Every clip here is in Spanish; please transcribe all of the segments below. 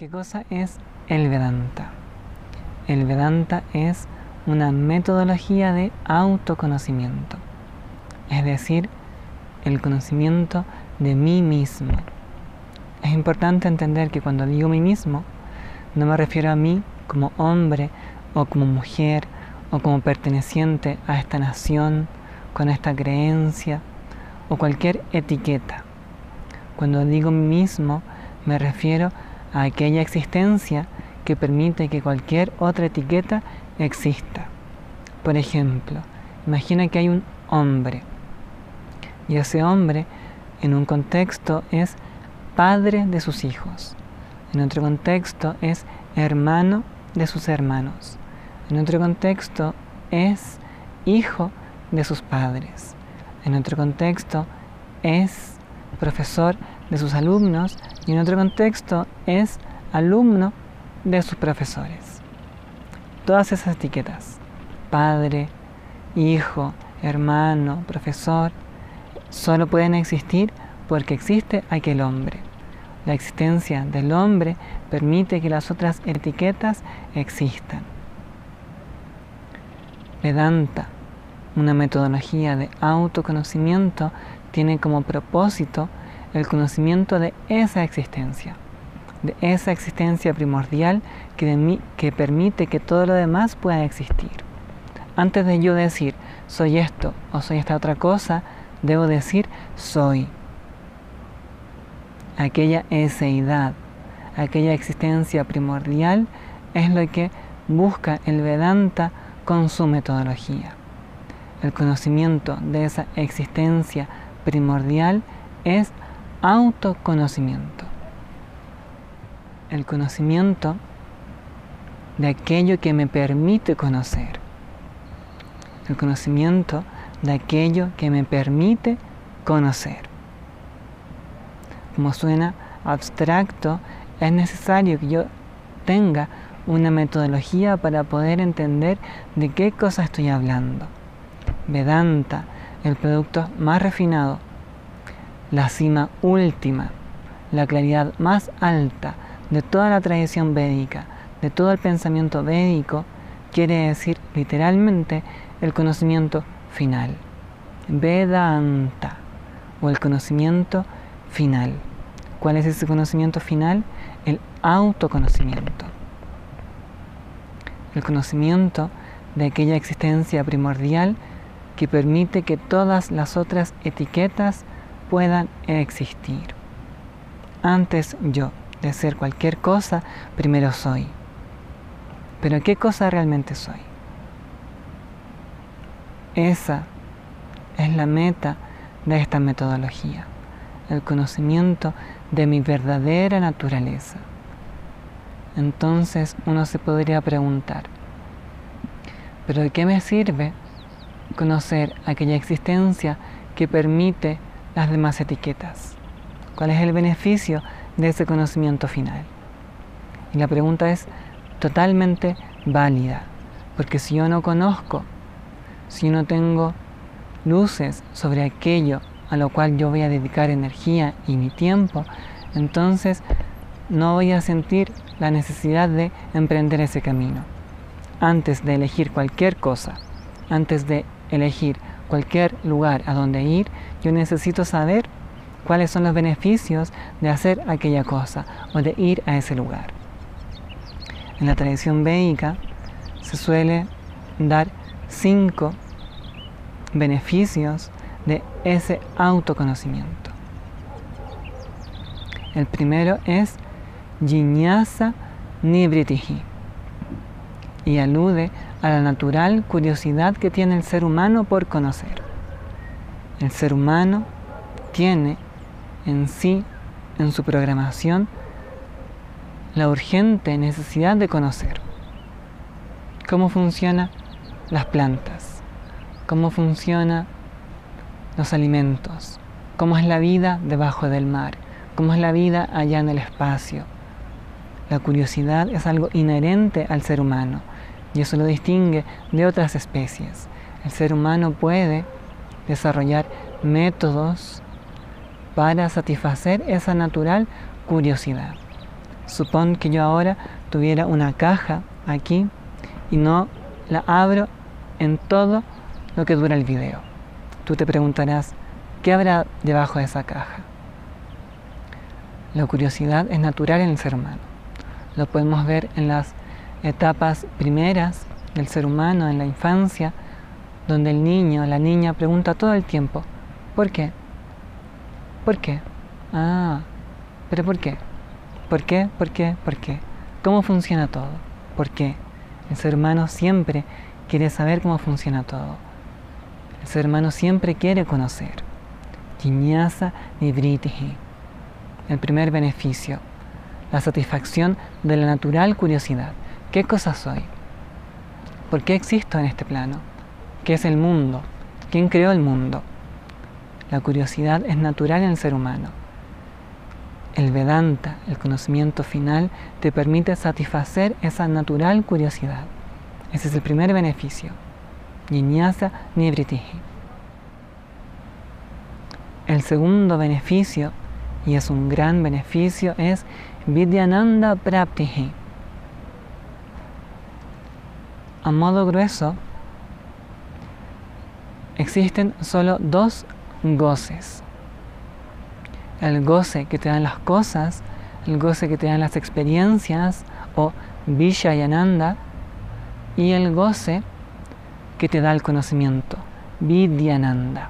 ¿Qué cosa es el Vedanta? El Vedanta es una metodología de autoconocimiento, es decir, el conocimiento de mí mismo. Es importante entender que cuando digo mí mismo, no me refiero a mí como hombre o como mujer o como perteneciente a esta nación, con esta creencia o cualquier etiqueta. Cuando digo mí mismo, me refiero a aquella existencia que permite que cualquier otra etiqueta exista. Por ejemplo, imagina que hay un hombre y ese hombre en un contexto es padre de sus hijos, en otro contexto es hermano de sus hermanos, en otro contexto es hijo de sus padres, en otro contexto es profesor de sus alumnos y en otro contexto es alumno de sus profesores. Todas esas etiquetas, padre, hijo, hermano, profesor, solo pueden existir porque existe aquel hombre. La existencia del hombre permite que las otras etiquetas existan. Vedanta, una metodología de autoconocimiento, tiene como propósito el conocimiento de esa existencia, de esa existencia primordial que, que permite que todo lo demás pueda existir. Antes de yo decir soy esto o soy esta otra cosa, debo decir soy. Aquella eseidad, aquella existencia primordial es lo que busca el Vedanta con su metodología. El conocimiento de esa existencia primordial es autoconocimiento. El conocimiento de aquello que me permite conocer. El conocimiento de aquello que me permite conocer. Como suena abstracto, es necesario que yo tenga una metodología para poder entender de qué cosa estoy hablando. Vedanta, el producto más refinado, la cima última, la claridad más alta de toda la tradición védica, de todo el pensamiento védico, quiere decir literalmente el conocimiento final. Vedanta o el conocimiento final. ¿Cuál es ese conocimiento final? El autoconocimiento. El conocimiento de aquella existencia primordial que permite que todas las otras etiquetas puedan existir. Antes yo de ser cualquier cosa, primero soy. Pero ¿qué cosa realmente soy? Esa es la meta de esta metodología, el conocimiento de mi verdadera naturaleza. Entonces uno se podría preguntar, ¿pero de qué me sirve conocer aquella existencia que permite las demás etiquetas? ¿Cuál es el beneficio de ese conocimiento final? Y la pregunta es totalmente válida, porque si yo no conozco, si no tengo luces sobre aquello a lo cual yo voy a dedicar energía y mi tiempo, entonces no voy a sentir la necesidad de emprender ese camino. Antes de elegir cualquier cosa, antes de elegir cualquier lugar a donde ir, yo necesito saber cuáles son los beneficios de hacer aquella cosa o de ir a ese lugar. En la tradición védica se suele dar cinco beneficios de ese autoconocimiento. El primero es Jiñasa Nibritihi y alude a la natural curiosidad que tiene el ser humano por conocer. El ser humano tiene en sí, en su programación, la urgente necesidad de conocer cómo funcionan las plantas, cómo funcionan los alimentos, cómo es la vida debajo del mar, cómo es la vida allá en el espacio. La curiosidad es algo inherente al ser humano y eso lo distingue de otras especies. El ser humano puede desarrollar métodos para satisfacer esa natural curiosidad. Supón que yo ahora tuviera una caja aquí y no la abro en todo lo que dura el video. Tú te preguntarás, ¿qué habrá debajo de esa caja? La curiosidad es natural en el ser humano. Lo podemos ver en las etapas primeras del ser humano, en la infancia, donde el niño, la niña pregunta todo el tiempo, ¿por qué? ¿Por qué? Ah, pero ¿por qué? ¿Por qué? ¿Por qué? ¿Por qué? ¿Cómo funciona todo? ¿Por qué? El ser humano siempre quiere saber cómo funciona todo. El ser humano siempre quiere conocer. Jiñasa nibritihi. El primer beneficio, la satisfacción de la natural curiosidad. ¿Qué cosa soy? ¿Por qué existo en este plano? ¿Qué es el mundo? ¿Quién creó el mundo? La curiosidad es natural en el ser humano. El Vedanta, el conocimiento final, te permite satisfacer esa natural curiosidad. Ese es el primer beneficio. Jiñasa Nibritihi. El segundo beneficio, y es un gran beneficio, es Vidyananda Praptihi. A modo grueso, existen solo dos goces. El goce que te dan las cosas, el goce que te dan las experiencias o Vishayananda y el goce que te da el conocimiento, Vidyananda.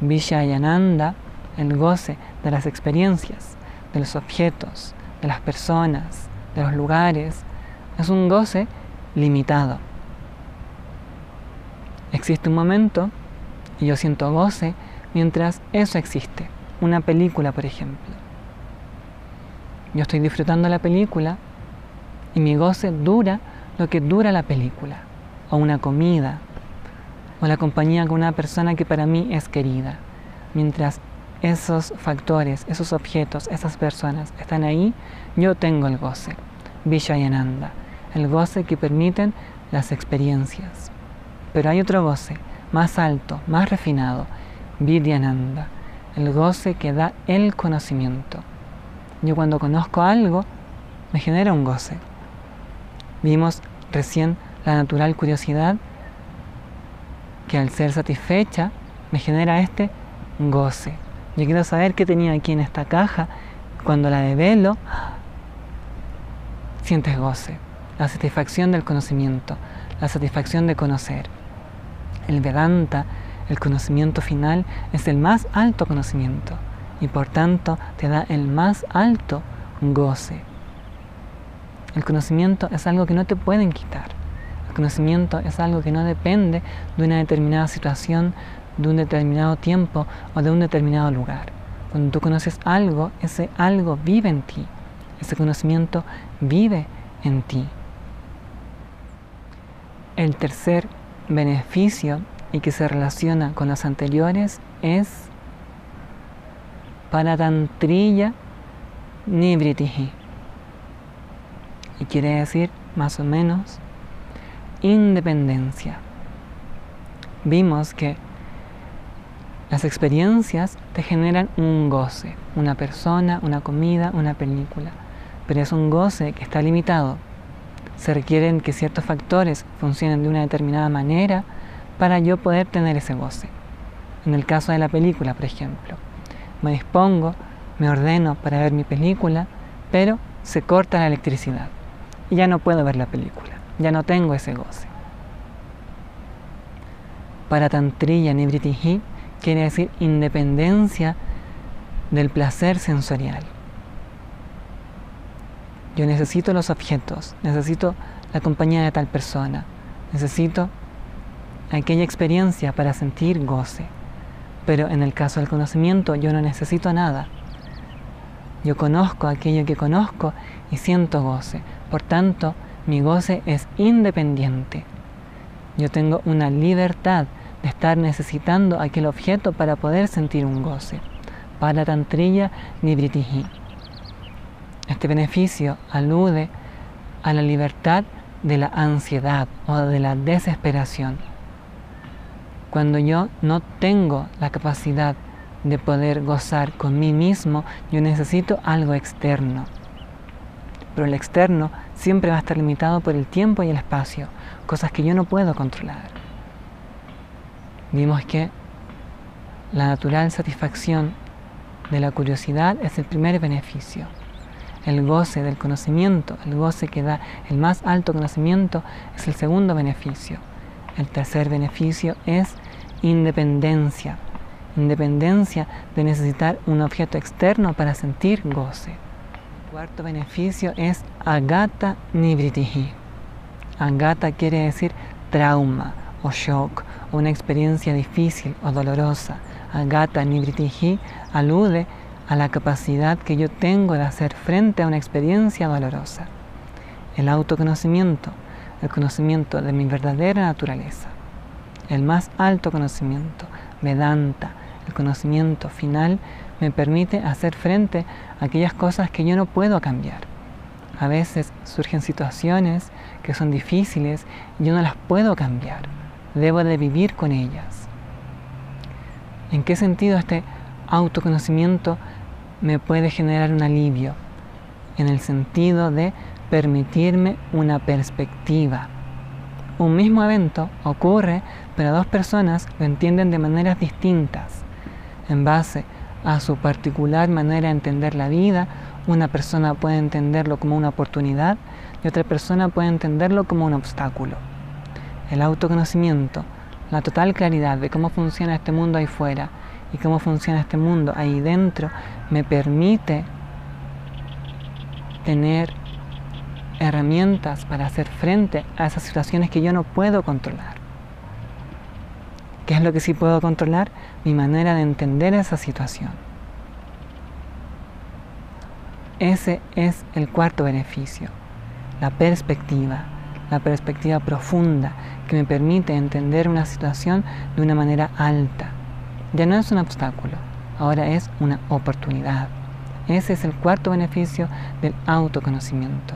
Vishayananda, el goce de las experiencias, de los objetos, de las personas, de los lugares, es un goce limitado. Existe un momento y yo siento goce mientras eso existe. Una película, por ejemplo. Yo estoy disfrutando la película y mi goce dura lo que dura la película, o una comida, o la compañía con una persona que para mí es querida. Mientras esos factores, esos objetos, esas personas están ahí, yo tengo el goce, Vishayananda, el goce que permiten las experiencias. Pero hay otro goce, más alto, más refinado, Vidyananda, el goce que da el conocimiento. Yo cuando conozco algo, me genera un goce. Vimos recién la natural curiosidad que al ser satisfecha me genera este goce. Yo quiero saber qué tenía aquí en esta caja. Cuando la develo, sientes goce, la satisfacción del conocimiento, la satisfacción de conocer. El Vedanta, el conocimiento final, es el más alto conocimiento y por tanto te da el más alto goce. El conocimiento es algo que no te pueden quitar. El conocimiento es algo que no depende de una determinada situación, de un determinado tiempo o de un determinado lugar. Cuando tú conoces algo, ese algo vive en ti. Ese conocimiento vive en ti. El tercer beneficio y que se relaciona con los anteriores es Paratantriya Nibritihi. Y quiere decir, más o menos, independencia. Vimos que las experiencias te generan un goce, una persona, una comida, una película, pero es un goce que está limitado se requieren que ciertos factores funcionen de una determinada manera para yo poder tener ese goce. En el caso de la película, por ejemplo, me dispongo, me ordeno para ver mi película, pero se corta la electricidad y ya no puedo ver la película, ya no tengo ese goce. Para Tantriya Nibritihi quiere decir independencia del placer sensorial. Yo necesito los objetos, necesito la compañía de tal persona, necesito aquella experiencia para sentir goce. Pero en el caso del conocimiento yo no necesito nada. Yo conozco aquello que conozco y siento goce. Por tanto, mi goce es independiente. Yo tengo una libertad de estar necesitando aquel objeto para poder sentir un goce. Para tantrilla nibritihi. Este beneficio alude a la libertad de la ansiedad o de la desesperación. Cuando yo no tengo la capacidad de poder gozar con mí mismo, yo necesito algo externo. pero el externo siempre va a estar limitado por el tiempo y el espacio, cosas que yo no puedo controlar. Vimos que la natural satisfacción de la curiosidad es el primer beneficio. El goce del conocimiento, el goce que da el más alto conocimiento, es el segundo beneficio. El tercer beneficio es independencia. Independencia de necesitar un objeto externo para sentir goce. El cuarto beneficio es agata nibritihi. Agata quiere decir trauma o shock, o una experiencia difícil o dolorosa. Agata nibritihi alude a la capacidad que yo tengo de hacer frente a una experiencia dolorosa. El autoconocimiento, el conocimiento de mi verdadera naturaleza, el más alto conocimiento, Vedanta, el conocimiento final, me permite hacer frente a aquellas cosas que yo no puedo cambiar. A veces surgen situaciones que son difíciles y yo no las puedo cambiar. Debo de vivir con ellas. ¿En qué sentido este autoconocimiento me puede generar un alivio? En el sentido de permitirme una perspectiva. Un mismo evento ocurre, pero dos personas lo entienden de maneras distintas. En base a su particular manera de entender la vida, una persona puede entenderlo como una oportunidad y otra persona puede entenderlo como un obstáculo. El autoconocimiento, la total claridad de cómo funciona este mundo ahí fuera y cómo funciona este mundo ahí dentro, me permite tener herramientas para hacer frente a esas situaciones que yo no puedo controlar. ¿Qué es lo que sí puedo controlar? Mi manera de entender esa situación. Ese es el cuarto beneficio, la perspectiva, la perspectiva profunda que me permite entender una situación de una manera alta. Ya no es un obstáculo, ahora es una oportunidad. Ese es el cuarto beneficio del autoconocimiento.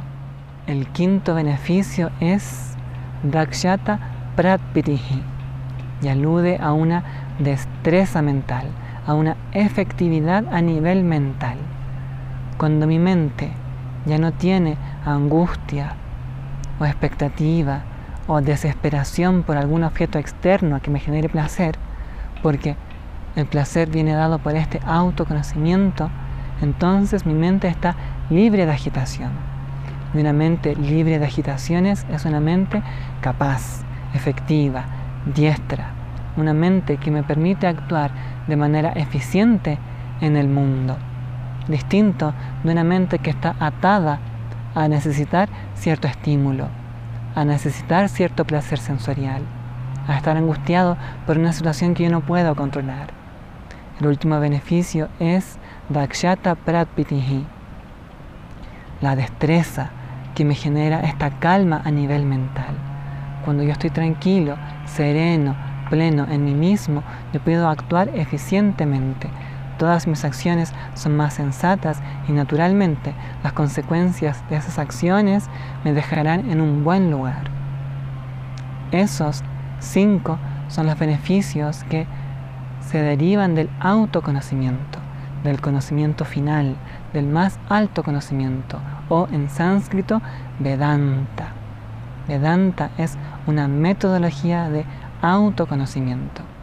El quinto beneficio es Dakshata Pratpitihi y alude a una destreza mental, a una efectividad a nivel mental. Cuando mi mente ya no tiene angustia o expectativa o desesperación por algún objeto externo que me genere placer, porque el placer viene dado por este autoconocimiento, entonces mi mente está libre de agitación. Una mente libre de agitaciones es una mente capaz, efectiva, diestra, una mente que me permite actuar de manera eficiente en el mundo, distinto de una mente que está atada a necesitar cierto estímulo, a necesitar cierto placer sensorial, a estar angustiado por una situación que yo no puedo controlar. El último beneficio es Dakshata Pratpitihi, la destreza, que me genera esta calma a nivel mental. Cuando yo estoy tranquilo, sereno, pleno en mí mismo, yo puedo actuar eficientemente. Todas mis acciones son más sensatas y naturalmente las consecuencias de esas acciones me dejarán en un buen lugar. Esos cinco son los beneficios que se derivan del autoconocimiento, del conocimiento final, del más alto conocimiento, o en sánscrito Vedanta. Vedanta es una metodología de autoconocimiento.